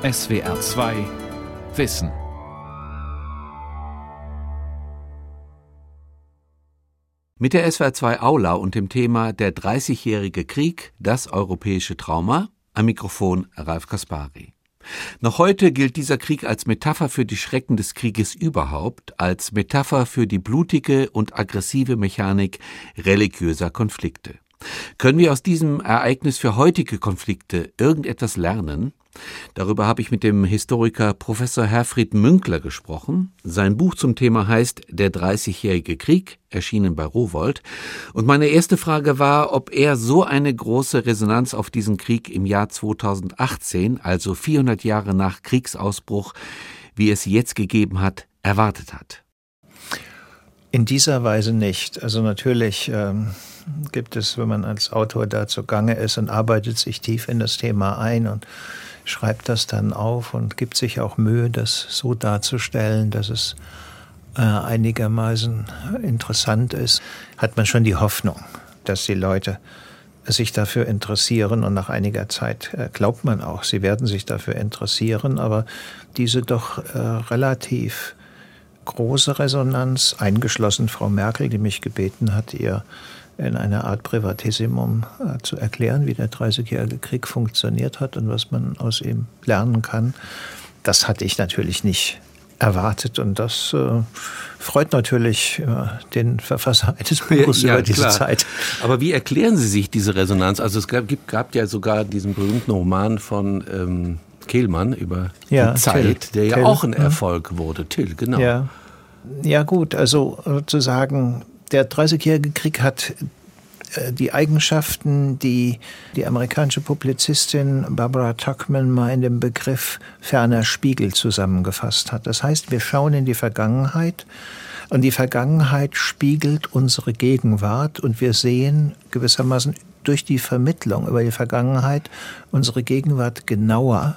SWR 2 Wissen. Mit der SWR 2 Aula und dem Thema Der 30-jährige Krieg, das europäische Trauma, am Mikrofon Ralf Kaspari. Noch heute gilt dieser Krieg als Metapher für die Schrecken des Krieges überhaupt, als Metapher für die blutige und aggressive Mechanik religiöser Konflikte. Können wir aus diesem Ereignis für heutige Konflikte irgendetwas lernen? Darüber habe ich mit dem Historiker Professor Herfried Münkler gesprochen. Sein Buch zum Thema heißt Der Dreißigjährige Krieg, erschienen bei Rowold. Und meine erste Frage war, ob er so eine große Resonanz auf diesen Krieg im Jahr 2018, also 400 Jahre nach Kriegsausbruch, wie es jetzt gegeben hat, erwartet hat. In dieser Weise nicht. Also natürlich ähm, gibt es, wenn man als Autor da zugange ist und arbeitet sich tief in das Thema ein und schreibt das dann auf und gibt sich auch Mühe, das so darzustellen, dass es äh, einigermaßen interessant ist, hat man schon die Hoffnung, dass die Leute sich dafür interessieren und nach einiger Zeit äh, glaubt man auch, sie werden sich dafür interessieren, aber diese doch äh, relativ große Resonanz, eingeschlossen Frau Merkel, die mich gebeten hat, ihr in einer Art Privatissimum äh, zu erklären, wie der Dreißigjährige Krieg funktioniert hat und was man aus ihm lernen kann. Das hatte ich natürlich nicht erwartet und das äh, freut natürlich äh, den Verfasser eines Buches ja, über diese klar. Zeit. Aber wie erklären Sie sich diese Resonanz? Also es gab, gab ja sogar diesen berühmten Roman von ähm, Kehlmann über ja, die Zeit, Till. der ja Till. auch ein mhm. Erfolg wurde. Till, genau. Ja. ja gut, also sozusagen der Dreißigjährige Krieg hat äh, die Eigenschaften, die die amerikanische Publizistin Barbara Tuckman mal in dem Begriff ferner Spiegel zusammengefasst hat. Das heißt, wir schauen in die Vergangenheit und die Vergangenheit spiegelt unsere Gegenwart und wir sehen gewissermaßen durch die Vermittlung über die Vergangenheit unsere Gegenwart genauer,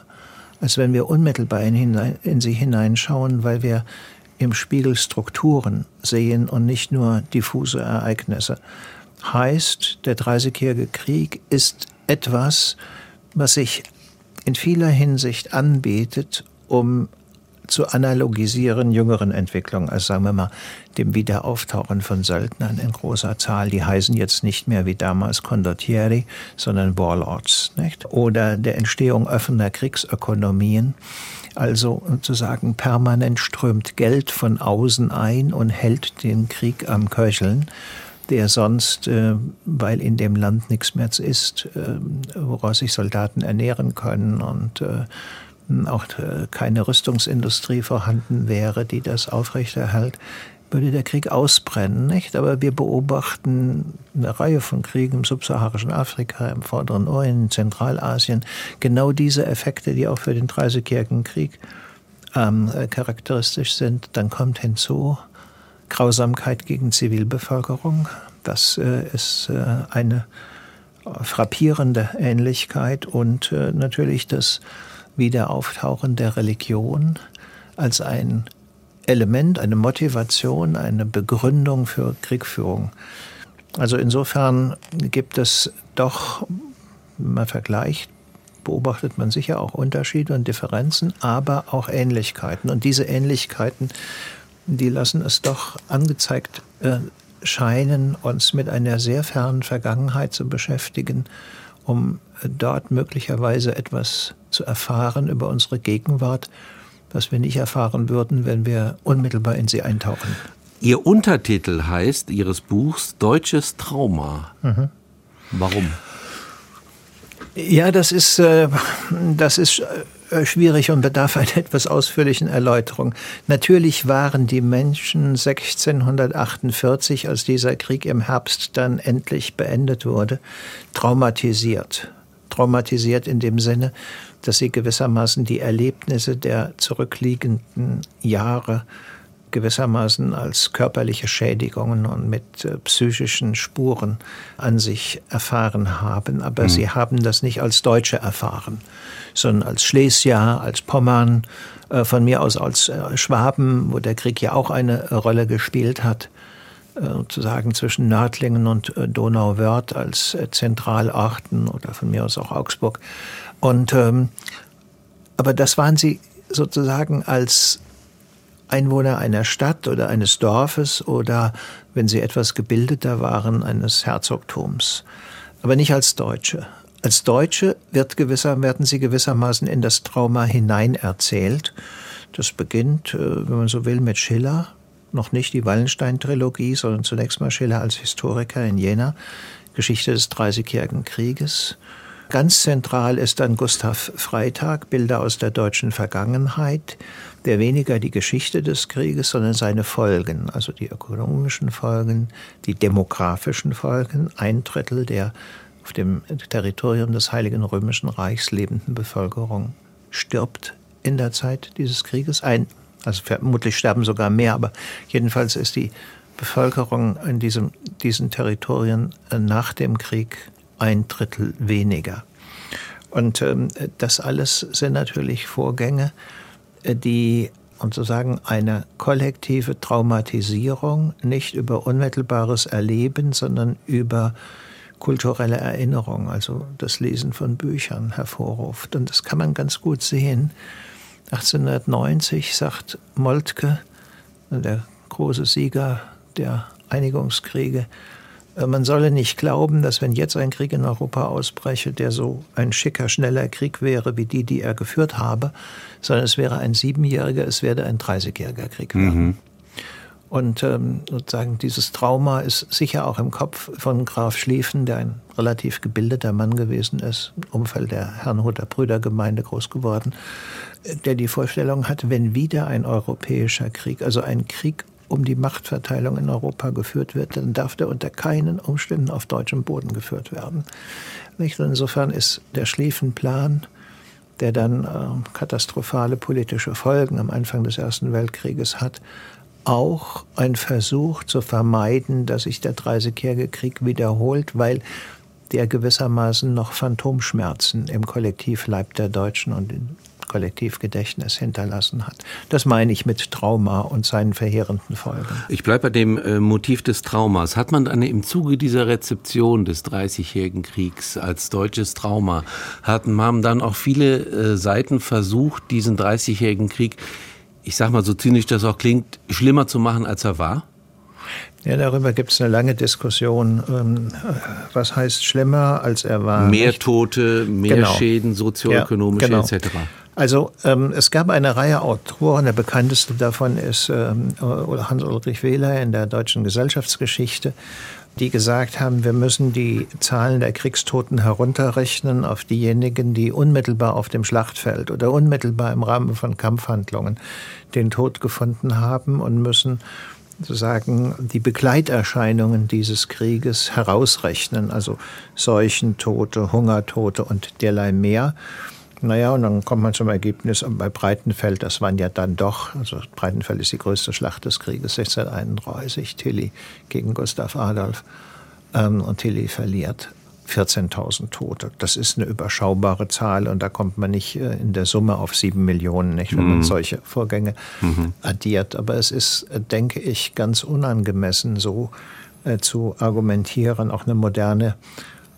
als wenn wir unmittelbar in, in sie hineinschauen, weil wir im Spiegel Strukturen sehen und nicht nur diffuse Ereignisse. Heißt, der Dreißigjährige Krieg ist etwas, was sich in vieler Hinsicht anbietet, um zu analogisieren jüngeren Entwicklungen, also sagen wir mal dem Wiederauftauchen von Söldnern in großer Zahl. Die heißen jetzt nicht mehr wie damals Condottieri, sondern Warlords, nicht? Oder der Entstehung offener Kriegsökonomien. Also sozusagen permanent strömt Geld von außen ein und hält den Krieg am Köcheln der sonst, äh, weil in dem Land nichts mehr ist, äh, woraus sich Soldaten ernähren können und äh, auch äh, keine Rüstungsindustrie vorhanden wäre, die das aufrechterhält, würde der Krieg ausbrennen, nicht? Aber wir beobachten eine Reihe von Kriegen im subsaharischen Afrika, im Vorderen Orient, in Zentralasien, genau diese Effekte, die auch für den Dreißigjährigen Krieg ähm, äh, charakteristisch sind. Dann kommt hinzu Grausamkeit gegen Zivilbevölkerung. Das äh, ist äh, eine frappierende Ähnlichkeit und äh, natürlich das Wiederauftauchen der Religion als ein Element, eine Motivation, eine Begründung für Kriegführung. Also insofern gibt es doch, wenn man vergleicht, beobachtet man sicher auch Unterschiede und Differenzen, aber auch Ähnlichkeiten. Und diese Ähnlichkeiten, die lassen es doch angezeigt äh, scheinen, uns mit einer sehr fernen Vergangenheit zu beschäftigen, um dort möglicherweise etwas zu erfahren über unsere Gegenwart, was wir nicht erfahren würden, wenn wir unmittelbar in sie eintauchen. Ihr Untertitel heißt Ihres Buchs Deutsches Trauma. Mhm. Warum? Ja, das ist, äh, das ist äh, schwierig und bedarf einer etwas ausführlichen Erläuterung. Natürlich waren die Menschen 1648, als dieser Krieg im Herbst dann endlich beendet wurde, traumatisiert. Traumatisiert in dem Sinne, dass sie gewissermaßen die Erlebnisse der zurückliegenden Jahre gewissermaßen als körperliche Schädigungen und mit äh, psychischen Spuren an sich erfahren haben. Aber mhm. sie haben das nicht als Deutsche erfahren, sondern als Schlesier, als Pommern, äh, von mir aus als äh, Schwaben, wo der Krieg ja auch eine Rolle gespielt hat sozusagen zwischen Nördlingen und Donauwörth als Zentralorten oder von mir aus auch Augsburg. Und ähm, Aber das waren sie sozusagen als Einwohner einer Stadt oder eines Dorfes oder, wenn sie etwas gebildeter waren, eines Herzogtums. Aber nicht als Deutsche. Als Deutsche wird gewisser, werden sie gewissermaßen in das Trauma hineinerzählt. Das beginnt, äh, wenn man so will, mit Schiller. Noch nicht die Wallenstein-Trilogie, sondern zunächst mal Schiller als Historiker in Jena. Geschichte des Dreißigjährigen Krieges. Ganz zentral ist dann Gustav Freitag, Bilder aus der deutschen Vergangenheit, der weniger die Geschichte des Krieges, sondern seine Folgen, also die ökonomischen Folgen, die demografischen Folgen. Ein Drittel der auf dem Territorium des Heiligen Römischen Reichs lebenden Bevölkerung stirbt in der Zeit dieses Krieges. Ein, also vermutlich sterben sogar mehr, aber jedenfalls ist die Bevölkerung in diesem, diesen Territorien nach dem Krieg ein Drittel weniger. Und ähm, das alles sind natürlich Vorgänge, äh, die sozusagen eine kollektive Traumatisierung nicht über unmittelbares Erleben, sondern über kulturelle Erinnerung, also das Lesen von Büchern hervorruft. Und das kann man ganz gut sehen. 1890 sagt Moltke, der große Sieger der Einigungskriege, man solle nicht glauben, dass wenn jetzt ein Krieg in Europa ausbreche, der so ein schicker, schneller Krieg wäre wie die, die er geführt habe, sondern es wäre ein siebenjähriger, es werde ein dreißigjähriger Krieg werden. Mhm. Und ähm, sozusagen dieses Trauma ist sicher auch im Kopf von Graf Schlieffen, der ein relativ gebildeter Mann gewesen ist, im Umfeld der Herrnhuter Brüdergemeinde groß geworden, der die Vorstellung hat, wenn wieder ein europäischer Krieg, also ein Krieg um die Machtverteilung in Europa geführt wird, dann darf der unter keinen Umständen auf deutschem Boden geführt werden. Nicht? Insofern ist der Schlieffenplan, der dann äh, katastrophale politische Folgen am Anfang des Ersten Weltkrieges hat, auch ein Versuch zu vermeiden, dass sich der Dreißigjährige Krieg wiederholt, weil der gewissermaßen noch Phantomschmerzen im Kollektivleib der Deutschen und Kollektivgedächtnis hinterlassen hat. Das meine ich mit Trauma und seinen verheerenden Folgen. Ich bleibe bei dem äh, Motiv des Traumas. Hat man dann im Zuge dieser Rezeption des Dreißigjährigen Kriegs als deutsches Trauma, hatten, haben dann auch viele äh, Seiten versucht, diesen Dreißigjährigen Krieg ich sag mal so zynisch das auch klingt, schlimmer zu machen, als er war? Ja, darüber gibt es eine lange Diskussion. Ähm, was heißt schlimmer, als er war? Mehr? Tote, mehr genau. Schäden, sozioökonomische ja, genau. etc. Also ähm, es gab eine Reihe Autoren, der bekannteste davon ist ähm, Hans-Ulrich Wähler in der deutschen Gesellschaftsgeschichte die gesagt haben, wir müssen die Zahlen der Kriegstoten herunterrechnen auf diejenigen, die unmittelbar auf dem Schlachtfeld oder unmittelbar im Rahmen von Kampfhandlungen den Tod gefunden haben und müssen sozusagen die Begleiterscheinungen dieses Krieges herausrechnen, also Seuchentote, Hungertote und derlei mehr. Naja, und dann kommt man zum Ergebnis, bei Breitenfeld, das waren ja dann doch, also Breitenfeld ist die größte Schlacht des Krieges, 1631, Tilly gegen Gustav Adolf. Ähm, und Tilly verliert 14.000 Tote. Das ist eine überschaubare Zahl und da kommt man nicht äh, in der Summe auf sieben Millionen, nicht, wenn mhm. man solche Vorgänge mhm. addiert. Aber es ist, äh, denke ich, ganz unangemessen, so äh, zu argumentieren. Auch eine moderne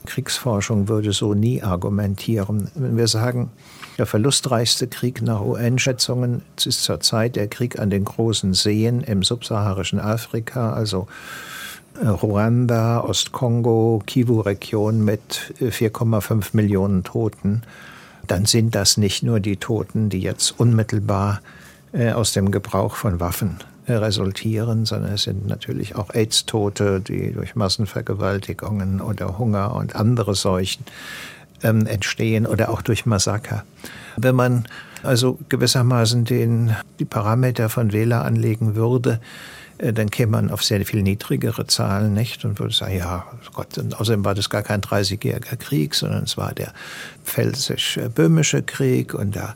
Kriegsforschung würde so nie argumentieren. Wenn wir sagen, der verlustreichste Krieg nach UN-Schätzungen ist zurzeit der Krieg an den großen Seen im subsaharischen Afrika, also äh, Ruanda, Ostkongo, Kivu-Region mit 4,5 äh, Millionen Toten, dann sind das nicht nur die Toten, die jetzt unmittelbar äh, aus dem Gebrauch von Waffen resultieren, sondern es sind natürlich auch AIDS-Tote, die durch Massenvergewaltigungen oder Hunger und andere Seuchen ähm, entstehen oder auch durch Massaker. Wenn man also gewissermaßen den, die Parameter von Wähler anlegen würde, äh, dann käme man auf sehr viel niedrigere Zahlen, nicht? Und würde sagen, ja, Gott, und außerdem war das gar kein 30-jähriger Krieg, sondern es war der Pfälzisch-Böhmische Krieg und der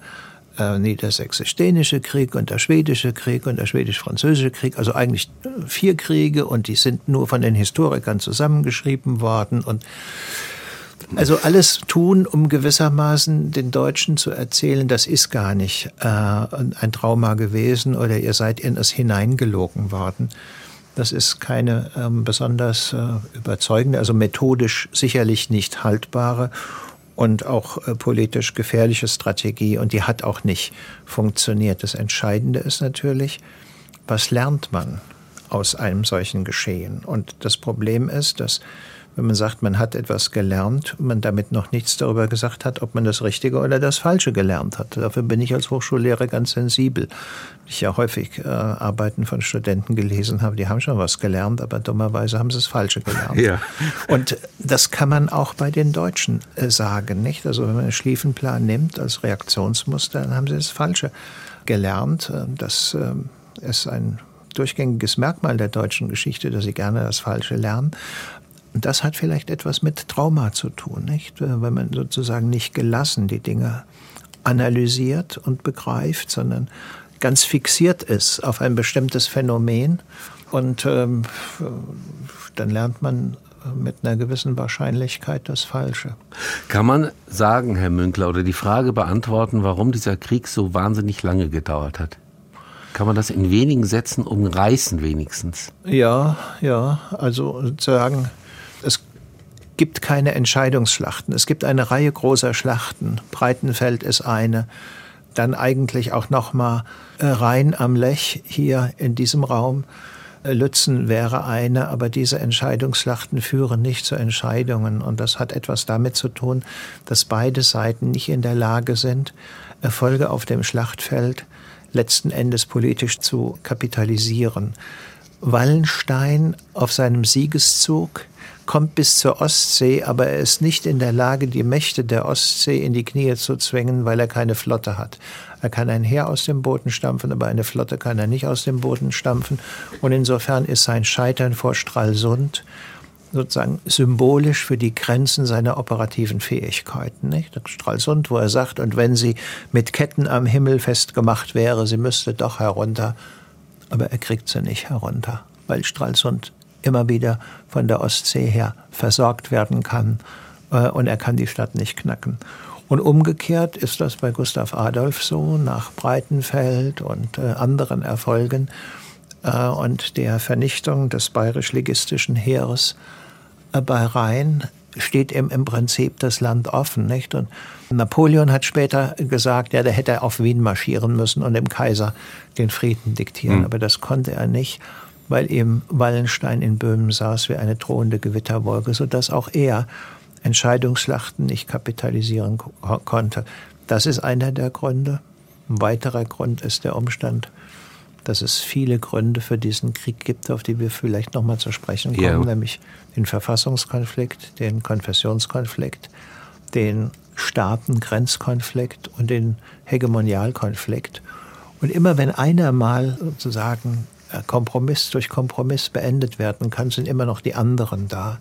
äh, niedersächsisch-dänische Krieg und der schwedische Krieg und der schwedisch-französische Krieg, also eigentlich vier Kriege und die sind nur von den Historikern zusammengeschrieben worden und also alles tun, um gewissermaßen den Deutschen zu erzählen, das ist gar nicht äh, ein Trauma gewesen oder ihr seid in es hineingelogen worden. Das ist keine ähm, besonders äh, überzeugende, also methodisch sicherlich nicht haltbare und auch äh, politisch gefährliche Strategie und die hat auch nicht funktioniert. Das Entscheidende ist natürlich, was lernt man aus einem solchen Geschehen? Und das Problem ist, dass wenn man sagt, man hat etwas gelernt, man damit noch nichts darüber gesagt hat, ob man das Richtige oder das Falsche gelernt hat. Dafür bin ich als Hochschullehrer ganz sensibel. Ich ja häufig äh, Arbeiten von Studenten gelesen habe, die haben schon was gelernt, aber dummerweise haben sie das Falsche gelernt. Ja. Und das kann man auch bei den Deutschen äh, sagen, nicht? Also wenn man einen Schlieffenplan nimmt als Reaktionsmuster, dann haben sie das Falsche gelernt. Äh, das äh, ist ein durchgängiges Merkmal der deutschen Geschichte, dass sie gerne das Falsche lernen. Und das hat vielleicht etwas mit Trauma zu tun, nicht? Wenn man sozusagen nicht gelassen die Dinge analysiert und begreift, sondern ganz fixiert ist auf ein bestimmtes Phänomen. Und ähm, dann lernt man mit einer gewissen Wahrscheinlichkeit das Falsche. Kann man sagen, Herr Münkler, oder die Frage beantworten, warum dieser Krieg so wahnsinnig lange gedauert hat? Kann man das in wenigen Sätzen umreißen wenigstens? Ja, ja, also sozusagen gibt keine Entscheidungsschlachten. Es gibt eine Reihe großer Schlachten. Breitenfeld ist eine. Dann eigentlich auch noch mal äh, Rhein am Lech hier in diesem Raum. Äh, Lützen wäre eine, aber diese Entscheidungsschlachten führen nicht zu Entscheidungen. Und das hat etwas damit zu tun, dass beide Seiten nicht in der Lage sind, Erfolge auf dem Schlachtfeld letzten Endes politisch zu kapitalisieren. Wallenstein auf seinem Siegeszug kommt bis zur Ostsee, aber er ist nicht in der Lage, die Mächte der Ostsee in die Knie zu zwingen, weil er keine Flotte hat. Er kann ein Heer aus dem Boden stampfen, aber eine Flotte kann er nicht aus dem Boden stampfen. Und insofern ist sein Scheitern vor Stralsund sozusagen symbolisch für die Grenzen seiner operativen Fähigkeiten. Nicht? Stralsund, wo er sagt, und wenn sie mit Ketten am Himmel festgemacht wäre, sie müsste doch herunter. Aber er kriegt sie nicht herunter, weil Stralsund immer wieder von der Ostsee her versorgt werden kann äh, und er kann die Stadt nicht knacken. Und umgekehrt ist das bei Gustav Adolf so, nach Breitenfeld und äh, anderen Erfolgen äh, und der Vernichtung des bayerisch-ligistischen Heeres bei Rhein steht ihm im Prinzip das Land offen, nicht? Und Napoleon hat später gesagt, ja, da hätte er auf Wien marschieren müssen und dem Kaiser den Frieden diktieren, mhm. aber das konnte er nicht weil eben Wallenstein in Böhmen saß wie eine drohende Gewitterwolke, sodass auch er Entscheidungsschlachten nicht kapitalisieren konnte. Das ist einer der Gründe. Ein weiterer Grund ist der Umstand, dass es viele Gründe für diesen Krieg gibt, auf die wir vielleicht noch mal zu sprechen kommen, ja. nämlich den Verfassungskonflikt, den Konfessionskonflikt, den Staatengrenzkonflikt und den Hegemonialkonflikt. Und immer wenn einer mal sozusagen Kompromiss durch Kompromiss beendet werden kann, sind immer noch die anderen da.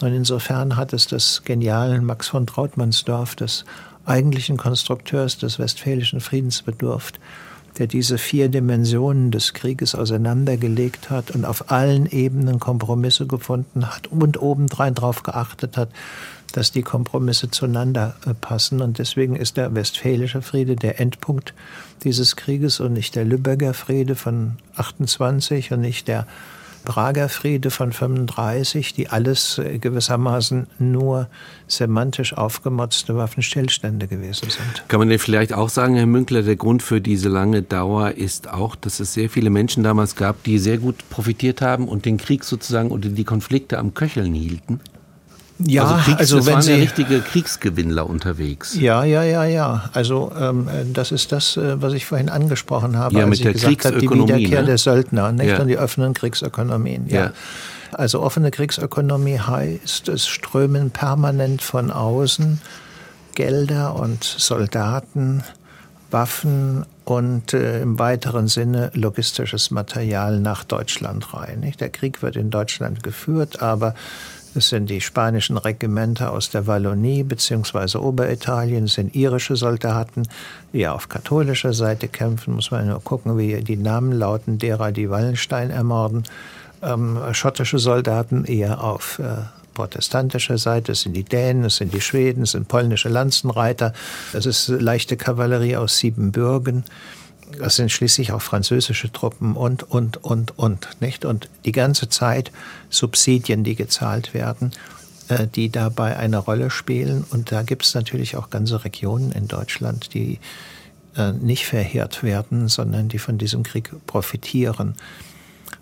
Und insofern hat es des genialen Max von Trautmannsdorf, des eigentlichen Konstrukteurs des Westfälischen Friedens bedurft, der diese vier Dimensionen des Krieges auseinandergelegt hat und auf allen Ebenen Kompromisse gefunden hat und obendrein darauf geachtet hat, dass die Kompromisse zueinander äh, passen. Und deswegen ist der Westfälische Friede der Endpunkt dieses Krieges und nicht der Lübecker Friede von 28 und nicht der Prager Friede von 35, die alles äh, gewissermaßen nur semantisch aufgemotzte Waffenstillstände gewesen sind. Kann man denn vielleicht auch sagen, Herr Münkler, der Grund für diese lange Dauer ist auch, dass es sehr viele Menschen damals gab, die sehr gut profitiert haben und den Krieg sozusagen oder die Konflikte am Köcheln hielten? Ja, also, Kriegs, also das wenn waren Sie ja richtige Kriegsgewinnler unterwegs. Ja, ja, ja, ja. Also ähm, das ist das, äh, was ich vorhin angesprochen habe, ja, als mit ich der gesagt habe, die Wiederkehr ne? der Söldner, nicht Ja. und die offenen Kriegsökonomien. Ja. Ja. Also offene Kriegsökonomie heißt, es strömen permanent von außen Gelder und Soldaten, Waffen und äh, im weiteren Sinne logistisches Material nach Deutschland rein. Nicht? Der Krieg wird in Deutschland geführt, aber es sind die spanischen Regimenter aus der Wallonie bzw. Oberitalien, es sind irische Soldaten, die auf katholischer Seite kämpfen. Muss man nur gucken, wie die Namen lauten, derer, die Wallenstein ermorden. Ähm, schottische Soldaten eher auf äh, protestantischer Seite, es sind die Dänen, es sind die Schweden, es sind polnische Lanzenreiter, es ist leichte Kavallerie aus Siebenbürgen. Das sind schließlich auch französische Truppen und, und, und, und, nicht? Und die ganze Zeit Subsidien, die gezahlt werden. äh, die dabei eine Rolle spielen. Und da gibt es natürlich auch ganze Regionen in Deutschland, die äh, nicht verheert werden, sondern die von diesem Krieg profitieren.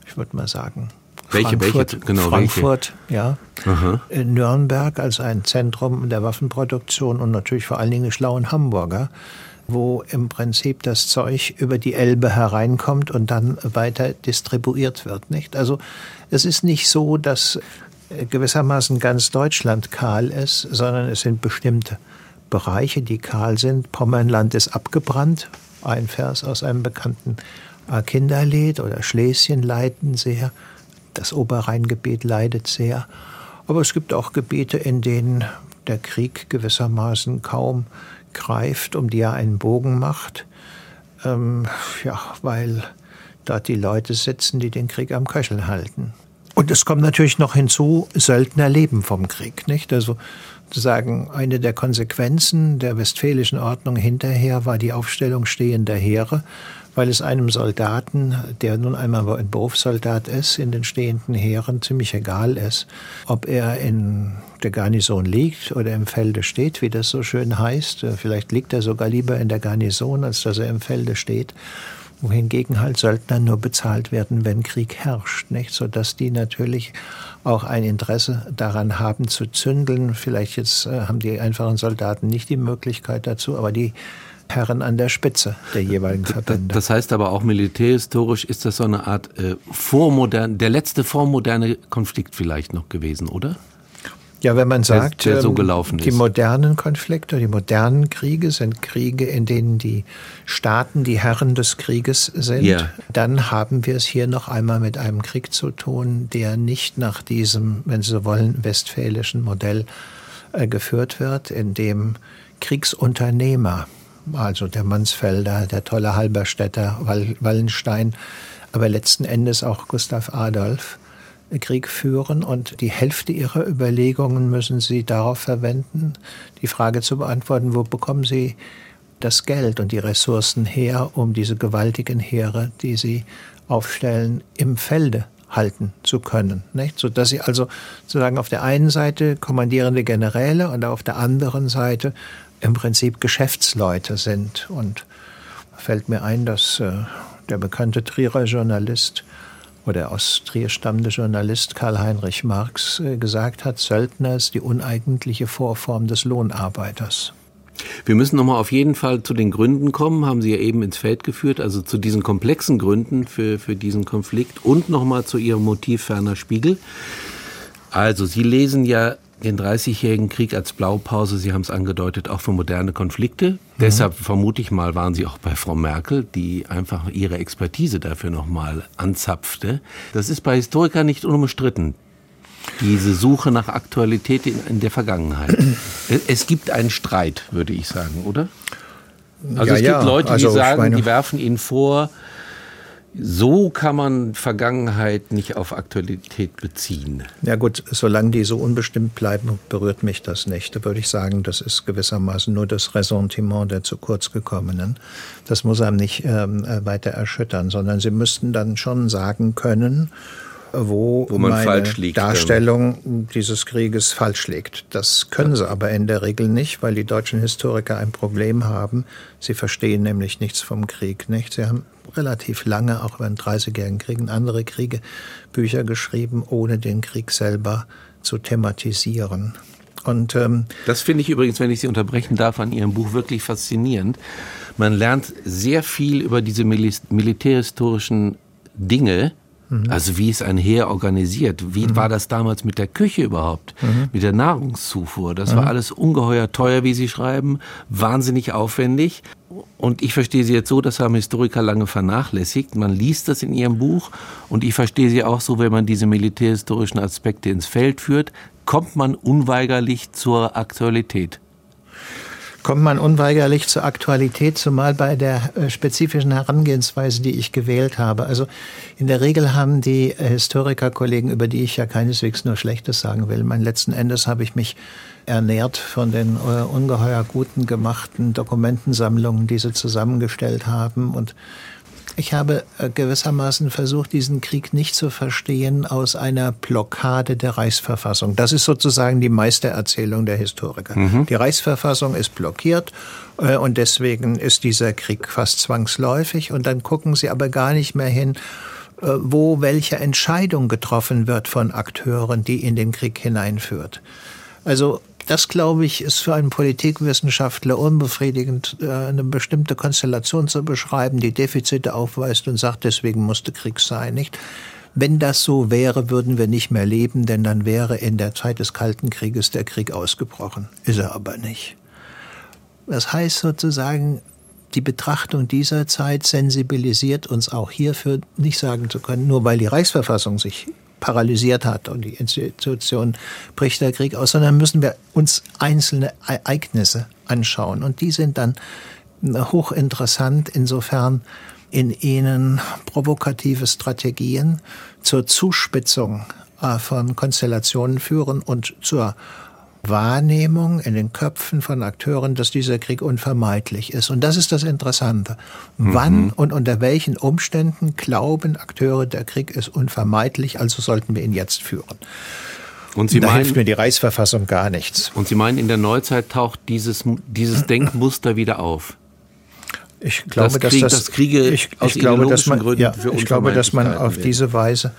Ich würde mal sagen, welche, Frankfurt, welche, genau, Frankfurt, welche? ja. Aha. In Nürnberg als ein Zentrum der Waffenproduktion und natürlich vor allen Dingen die schlauen Hamburger, wo im Prinzip das Zeug über die Elbe hereinkommt und dann weiter distribuiert wird, nicht? Also, es ist nicht so, dass gewissermaßen ganz Deutschland kahl ist, sondern es sind bestimmte Bereiche, die kahl sind. Pommernland ist abgebrannt. Ein Vers aus einem bekannten Kinderlied oder Schlesien leiden sehr. Das Oberrheingebiet leidet sehr. Aber es gibt auch Gebiete, in denen der Krieg gewissermaßen kaum greift, um die er einen Bogen macht. Ähm, ja, weil dort die Leute sitzen, die den Krieg am Köchel halten. Und es kommt natürlich noch hinzu, Söldner leben vom Krieg, nicht? Also sozusagen eine der Konsequenzen der westfälischen Ordnung hinterher war die Aufstellung stehender Heere, weil es einem Soldaten, der nun einmal ein Berufssoldat ist, in den stehenden Heeren ziemlich egal ist, ob er in der Garnison liegt oder im Felde steht, wie das so schön heißt. Vielleicht liegt er sogar lieber in der Garnison, als dass er im Felde steht wohingegen halt Söldner nur bezahlt werden, wenn Krieg herrscht, nicht? Sodass die natürlich auch ein Interesse daran haben zu zündeln. Vielleicht jetzt äh, haben die einfachen Soldaten nicht die Möglichkeit dazu, aber die Herren an der Spitze der jeweiligen Verbände. Das heißt aber auch militärhistorisch ist das so eine Art äh, vormodern, der letzte vormoderne Konflikt vielleicht noch gewesen, oder? Ja, wenn man sagt, der, der so ähm, die modernen Konflikte, die modernen Kriege sind Kriege, in denen die Staaten die Herren des Krieges sind, Ja. dann haben wir es hier noch einmal mit einem Krieg zu tun, der nicht nach diesem, wenn Sie so wollen, westfälischen Modell äh, geführt wird, in dem Kriegsunternehmer, also der Mansfelder, der tolle Halberstädter, Wall, Wallenstein, aber letzten Endes auch Gustav Adolf, Krieg führen und die Hälfte ihrer Überlegungen müssen sie darauf verwenden, die Frage zu beantworten, wo bekommen sie das Geld und die Ressourcen her, um diese gewaltigen Heere, die sie aufstellen, im Felde halten zu können, nicht? So dass sie also sozusagen auf der einen Seite kommandierende Generäle und auf der anderen Seite im Prinzip Geschäftsleute sind. Und fällt mir ein, dass äh, der bekannte Trierer Journalist oder aus Trier stammende Journalist Karl-Heinrich Marx äh, gesagt hat, Söldner ist die uneigentliche Vorform des Lohnarbeiters. Wir müssen nochmal auf jeden Fall zu den Gründen kommen, haben Sie ja eben ins Feld geführt, also zu diesen komplexen Gründen für, für diesen Konflikt und nochmal zu Ihrem Motiv Ferner Spiegel. Also, Sie lesen ja den 30-jährigen Krieg als Blaupause, Sie haben es angedeutet, auch für moderne Konflikte. Mhm. Deshalb vermute ich mal, waren Sie auch bei Frau Merkel, die einfach ihre Expertise dafür nochmal anzapfte. Das ist bei Historikern nicht unumstritten. Diese Suche nach Aktualität in, in der Vergangenheit. Es gibt einen Streit, würde ich sagen, oder? Also Ja, es gibt ja, Leute, also die sagen, meine- die werfen Ihnen vor, so kann man Vergangenheit nicht auf Aktualität beziehen. Ja gut, solange die so unbestimmt bleiben, berührt mich das nicht. Da würde ich sagen, das ist gewissermaßen nur das Ressentiment der zu kurz gekommenen. Das muss einem nicht ähm, äh, weiter erschüttern, sondern sie müssten dann schon sagen können, wo, Wo man meine falsch liegt, Darstellung dieses Krieges falsch liegt. Das können sie aber in der Regel nicht, weil die deutschen Historiker ein Problem haben. Sie verstehen nämlich nichts vom Krieg. Nicht? Sie haben relativ lange, auch über den 30-jährigen Krieg und andere Kriege, Bücher geschrieben, ohne den Krieg selber zu thematisieren. Und ähm, Das finde ich übrigens, wenn ich Sie unterbrechen darf, an Ihrem Buch wirklich faszinierend. Man lernt sehr viel über diese Milis- militärhistorischen Dinge, also wie ist ein Heer organisiert? Wie war das damals mit der Küche überhaupt? Mit der Nahrungszufuhr? Das war alles ungeheuer teuer, wie Sie schreiben, wahnsinnig aufwendig. Und ich verstehe Sie jetzt so, das haben Historiker lange vernachlässigt. Man liest das in Ihrem Buch und ich verstehe Sie auch so, wenn man diese militärhistorischen Aspekte ins Feld führt, kommt man unweigerlich zur Aktualität. Kommt man unweigerlich zur Aktualität, zumal bei der äh, spezifischen Herangehensweise, die ich gewählt habe. Also in der Regel haben die äh, Historikerkollegen, über die ich ja keineswegs nur Schlechtes sagen will, mein letzten Endes habe ich mich ernährt von den äh, ungeheuer guten gemachten Dokumentensammlungen, die sie zusammengestellt haben und Ich habe äh, gewissermaßen versucht, diesen Krieg nicht zu verstehen aus einer Blockade der Reichsverfassung. Das ist sozusagen die Meistererzählung der Historiker. Mhm. Die Reichsverfassung ist blockiert äh, und deswegen ist dieser Krieg fast zwangsläufig und dann gucken sie aber gar nicht mehr hin, äh, wo welche Entscheidung getroffen wird von Akteuren, die in den Krieg hineinführt. Also das, glaube ich, ist für einen Politikwissenschaftler unbefriedigend, äh, eine bestimmte Konstellation zu beschreiben, die Defizite aufweist und sagt, deswegen musste Krieg sein, nicht? Wenn das so wäre, würden wir nicht mehr leben, denn dann wäre in der Zeit des Kalten Krieges der Krieg ausgebrochen. Ist er aber nicht. Das heißt sozusagen, die Betrachtung dieser Zeit sensibilisiert uns auch hierfür, nicht sagen zu können, nur weil die Reichsverfassung sich paralysiert hat und die Institution bricht der Krieg aus, sondern müssen wir uns einzelne Ereignisse anschauen. Und die sind dann hochinteressant, insofern in ihnen provokative Strategien zur Zuspitzung äh, von Konstellationen führen und zur Wahrnehmung in den Köpfen von Akteuren, dass dieser Krieg unvermeidlich ist. Und das ist das Interessante. Mhm. Wann und unter welchen Umständen glauben Akteure, der Krieg ist unvermeidlich, also sollten wir ihn jetzt führen. Und Sie da meinen, hilft mir die Reichsverfassung gar nichts. Und Sie meinen, in der Neuzeit taucht dieses, dieses Denkmuster wieder auf? Ich glaube, das Krieg, dass das, Kriege ich, ich glaube, dass man, ja, ich glaube, dass man auf diese Weise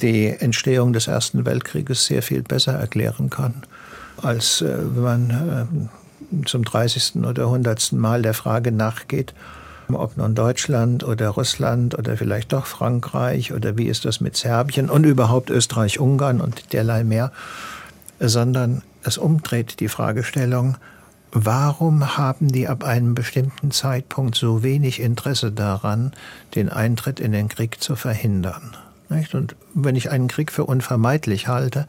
die Entstehung des Ersten Weltkrieges sehr viel besser erklären kann als äh, wenn man äh, zum 30. oder 100. Mal der Frage nachgeht, ob nun Deutschland oder Russland oder vielleicht doch Frankreich oder wie ist das mit Serbien und überhaupt Österreich, Ungarn und derlei mehr, sondern es umdreht die Fragestellung, warum haben die ab einem bestimmten Zeitpunkt so wenig Interesse daran, den Eintritt in den Krieg zu verhindern? Und wenn ich einen Krieg für unvermeidlich halte,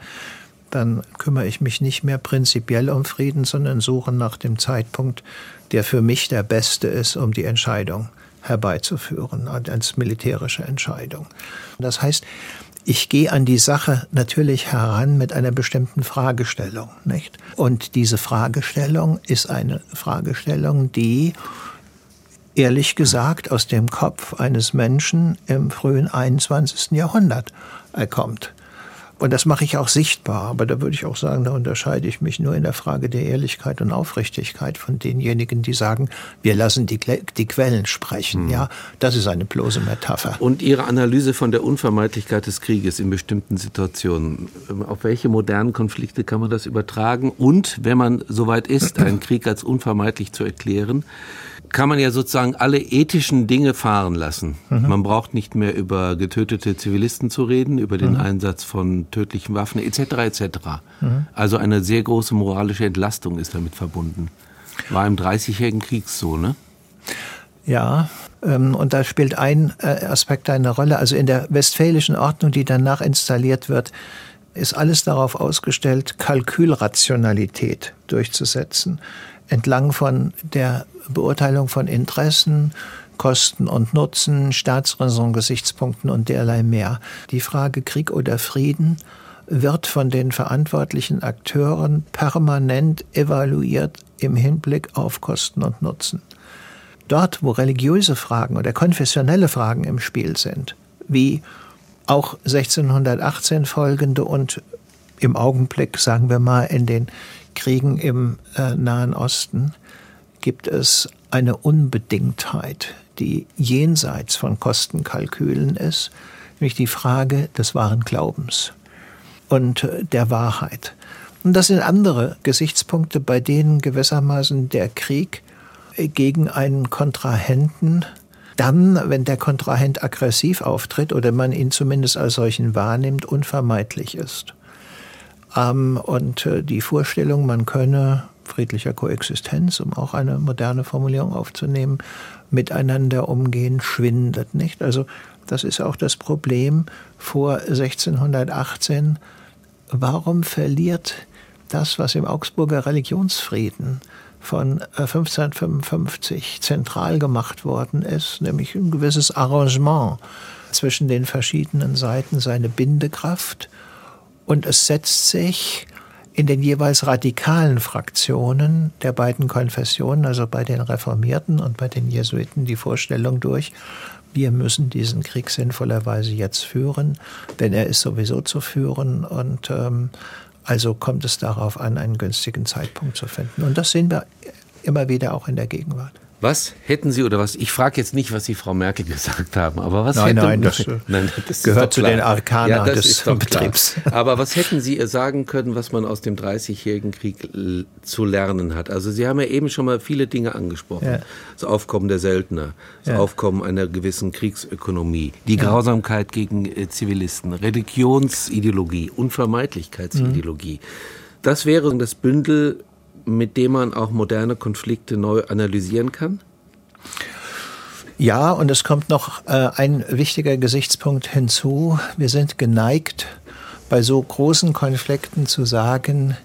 dann kümmere ich mich nicht mehr prinzipiell um Frieden, sondern suche nach dem Zeitpunkt, der für mich der beste ist, um die Entscheidung herbeizuführen, als militärische Entscheidung. Das heißt, ich gehe an die Sache natürlich heran mit einer bestimmten Fragestellung, nicht? Und diese Fragestellung ist eine Fragestellung, die ehrlich gesagt aus dem Kopf eines Menschen im frühen 21. Jahrhundert kommt. Und das mache ich auch sichtbar. Aber da würde ich auch sagen, da unterscheide ich mich nur in der Frage der Ehrlichkeit und Aufrichtigkeit von denjenigen, die sagen, wir lassen die, die Quellen sprechen. Mhm. Ja, das ist eine bloße Metapher. Und Ihre Analyse von der Unvermeidlichkeit des Krieges in bestimmten Situationen, auf welche modernen Konflikte kann man das übertragen? Und wenn man soweit ist, einen Krieg als unvermeidlich zu erklären, kann man ja sozusagen alle ethischen Dinge fahren lassen. Mhm. Man braucht nicht mehr über getötete Zivilisten zu reden, über den mhm. Einsatz von tödlichen Waffen etc. etc. Mhm. Also eine sehr große moralische Entlastung ist damit verbunden. War im Dreißigjährigen Krieg so, ne? Ja, ähm, und da spielt ein äh, Aspekt eine Rolle. Also in der westfälischen Ordnung, die danach installiert wird, ist alles darauf ausgestellt, Kalkülrationalität durchzusetzen entlang von der Beurteilung von Interessen, Kosten und Nutzen, Staatsräson-Gesichtspunkten und derlei mehr. Die Frage Krieg oder Frieden wird von den verantwortlichen Akteuren permanent evaluiert im Hinblick auf Kosten und Nutzen. Dort, wo religiöse Fragen oder konfessionelle Fragen im Spiel sind, wie auch 1618 folgende und im Augenblick, sagen wir mal, in den Kriegen im äh, Nahen Osten, gibt es eine Unbedingtheit, die jenseits von Kostenkalkülen ist, nämlich die Frage des wahren Glaubens und äh, der Wahrheit. Und das sind andere Gesichtspunkte, bei denen gewissermaßen der Krieg äh, gegen einen Kontrahenten dann, wenn der Kontrahent aggressiv auftritt oder man ihn zumindest als solchen wahrnimmt, unvermeidlich ist. Ähm, und äh, die Vorstellung, man könne friedlicher Koexistenz, um auch eine moderne Formulierung aufzunehmen, miteinander umgehen, schwindet nicht. Also das ist auch das Problem vor 1618. Warum verliert das, was im Augsburger Religionsfrieden von 1555 äh, zentral gemacht worden ist, nämlich ein gewisses Arrangement zwischen den verschiedenen Seiten, seine Bindekraft und es setzt sich in den jeweils radikalen Fraktionen der beiden Konfessionen, also bei den Reformierten und bei den Jesuiten, die Vorstellung durch, wir müssen diesen Krieg sinnvollerweise jetzt führen, denn er ist sowieso zu führen und ähm, also kommt es darauf an, einen günstigen Zeitpunkt zu finden. Und das sehen wir immer wieder auch in der Gegenwart. Was hätten Sie oder was? Ich frage jetzt nicht, was Sie Frau Merkel gesagt haben, aber was nein, hätte, nein, das, nein, das gehört zu den Arkanen ja, des Betriebs. Klar. Aber was hätten Sie sagen können, was man aus dem Dreißigjährigen Krieg zu lernen hat? Also Sie haben ja eben schon mal viele Dinge angesprochen: ja. das Aufkommen der Söldner, das ja. Aufkommen einer gewissen Kriegsökonomie, die Grausamkeit gegen äh, Zivilisten, Religionsideologie, Unvermeidlichkeitsideologie. Mhm. Das wäre das Bündel mit dem man auch moderne Konflikte neu analysieren kann? Ja, und es kommt noch äh, ein wichtiger Gesichtspunkt hinzu. Wir sind geneigt, bei so großen Konflikten zu sagen,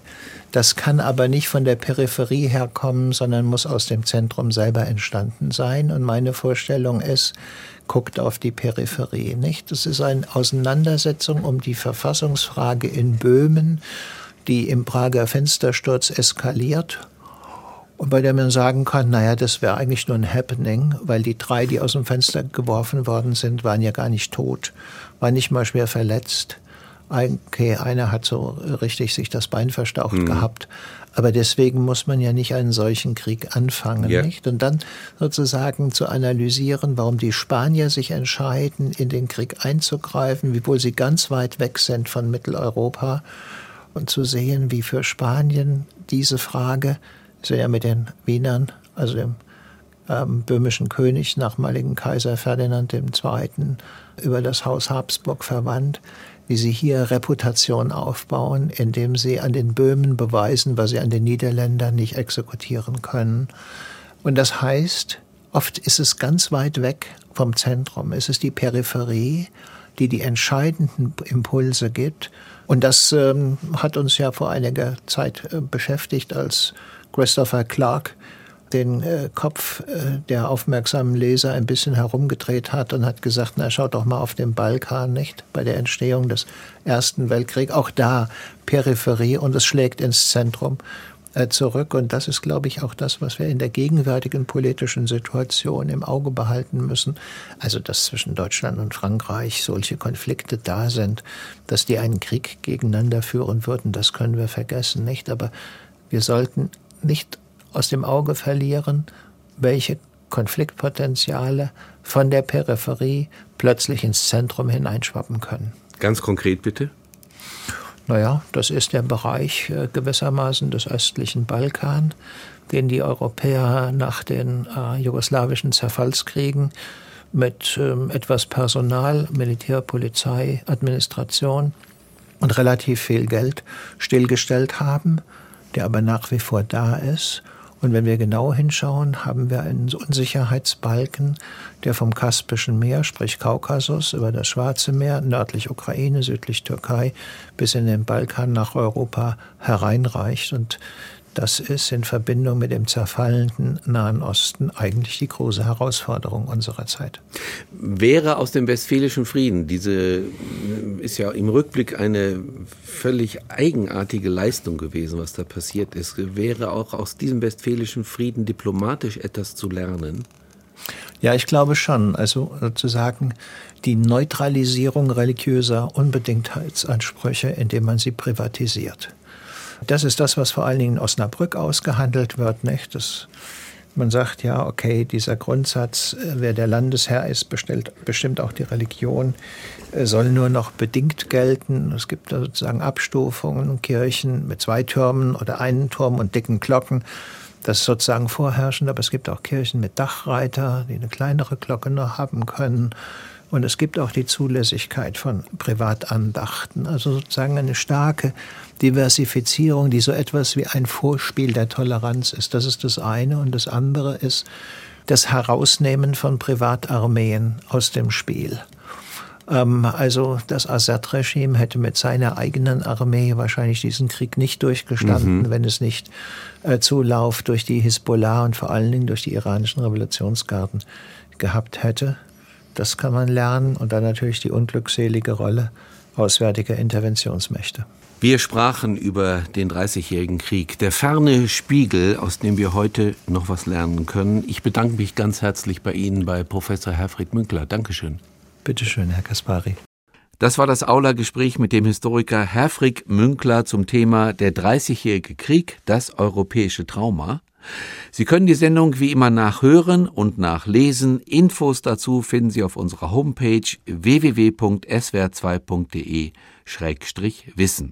das kann aber nicht von der Peripherie herkommen, sondern muss aus dem Zentrum selber entstanden sein. Und meine Vorstellung ist, guckt auf die Peripherie, nicht? Das ist eine Auseinandersetzung um die Verfassungsfrage in Böhmen die im Prager Fenstersturz eskaliert und bei der man sagen kann, naja, das wäre eigentlich nur ein Happening, weil die drei, die aus dem Fenster geworfen worden sind, waren ja gar nicht tot, waren nicht mal schwer verletzt. Okay, einer hat so richtig sich das Bein verstaucht mhm. gehabt. Aber deswegen muss man ja nicht einen solchen Krieg anfangen, yeah. nicht? Und dann sozusagen zu analysieren, warum die Spanier sich entscheiden, in den Krieg einzugreifen, wiewohl sie ganz weit weg sind von Mitteleuropa und zu sehen, wie für Spanien diese Frage, ist ja mit den Wienern, also dem ähm, böhmischen König, nachmaligen Kaiser Ferdinand II., über das Haus Habsburg verwandt, wie sie hier Reputation aufbauen, indem sie an den Böhmen beweisen, was sie an den Niederländern nicht exekutieren können. Und das heißt, oft ist es ganz weit weg vom Zentrum. Es ist die Peripherie, die die entscheidenden Impulse gibt und das ähm, hat uns ja vor einiger Zeit äh, beschäftigt, als Christopher Clark den äh, Kopf äh, der aufmerksamen Leser ein bisschen herumgedreht hat und hat gesagt, na schaut doch mal auf den Balkan, nicht? Bei der Entstehung des Ersten Weltkriegs, auch da Peripherie und es schlägt ins Zentrum. Äh, zurück. Und das ist, glaube ich, auch das, was wir in der gegenwärtigen politischen Situation im Auge behalten müssen. Also, dass zwischen Deutschland und Frankreich solche Konflikte da sind, dass die einen Krieg gegeneinander führen würden, das können wir vergessen, nicht? Aber wir sollten nicht aus dem Auge verlieren, welche Konfliktpotenziale von der Peripherie plötzlich ins Zentrum hineinschwappen können. Ganz konkret bitte? Naja, das ist der Bereich äh, gewissermaßen des östlichen Balkan, den die Europäer nach den äh, jugoslawischen Zerfallskriegen mit ähm, etwas Personal, Militär, Polizei, Administration und relativ viel Geld stillgestellt haben, der aber nach wie vor da ist und wenn wir genau hinschauen, haben wir einen Unsicherheitsbalken, der vom Kaspischen Meer, sprich Kaukasus, über das Schwarze Meer, nördlich Ukraine, südlich Türkei, bis in den Balkan nach Europa hereinreicht. Und das ist in Verbindung mit dem zerfallenden Nahen Osten eigentlich die große Herausforderung unserer Zeit. Wäre aus dem Westfälischen Frieden, diese ist ja im Rückblick eine völlig eigenartige Leistung gewesen, was da passiert ist, wäre auch aus diesem Westfälischen Frieden diplomatisch etwas zu lernen? Ja, ich glaube schon. Also sozusagen die Neutralisierung religiöser Unbedingtheitsansprüche, indem man sie privatisiert. Das ist das, was vor allen Dingen in Osnabrück ausgehandelt wird. Nicht? Das, man sagt ja, okay, dieser Grundsatz, äh, wer der Landesherr ist, bestellt, bestimmt auch die Religion, äh, soll nur noch bedingt gelten. Es gibt da sozusagen Abstufungen, Kirchen mit zwei Türmen oder einen Turm und dicken Glocken. Das ist sozusagen vorherrschend, aber es gibt auch Kirchen mit Dachreiter, die eine kleinere Glocke noch haben können. Und es gibt auch die Zulässigkeit von Privatandachten, also sozusagen eine starke Diversifizierung, die so etwas wie ein Vorspiel der Toleranz ist. Das ist das eine. Und das andere ist das Herausnehmen von Privatarmeen aus dem Spiel. Ähm, also das Assad-Regime hätte mit seiner eigenen Armee wahrscheinlich diesen Krieg nicht durchgestanden, mhm. wenn es nicht äh, Zulauf durch die Hisbollah und vor allen Dingen durch die iranischen Revolutionsgarden gehabt hätte. Das kann man lernen und dann natürlich die unglückselige Rolle auswärtiger Interventionsmächte. Wir sprachen über den Dreißigjährigen Krieg, der ferne Spiegel, aus dem wir heute noch was lernen können. Ich bedanke mich ganz herzlich bei Ihnen, bei Professor Herfried Münkler. Dankeschön. Bitte schön, Herr Kaspari. Das war das Aula-Gespräch mit dem Historiker Herfried Münkler zum Thema Der Dreißigjährige Krieg, das europäische Trauma. Sie können die Sendung wie immer nachhören und nachlesen. Infos dazu finden Sie auf unserer Homepage www.swr2.de-wissen.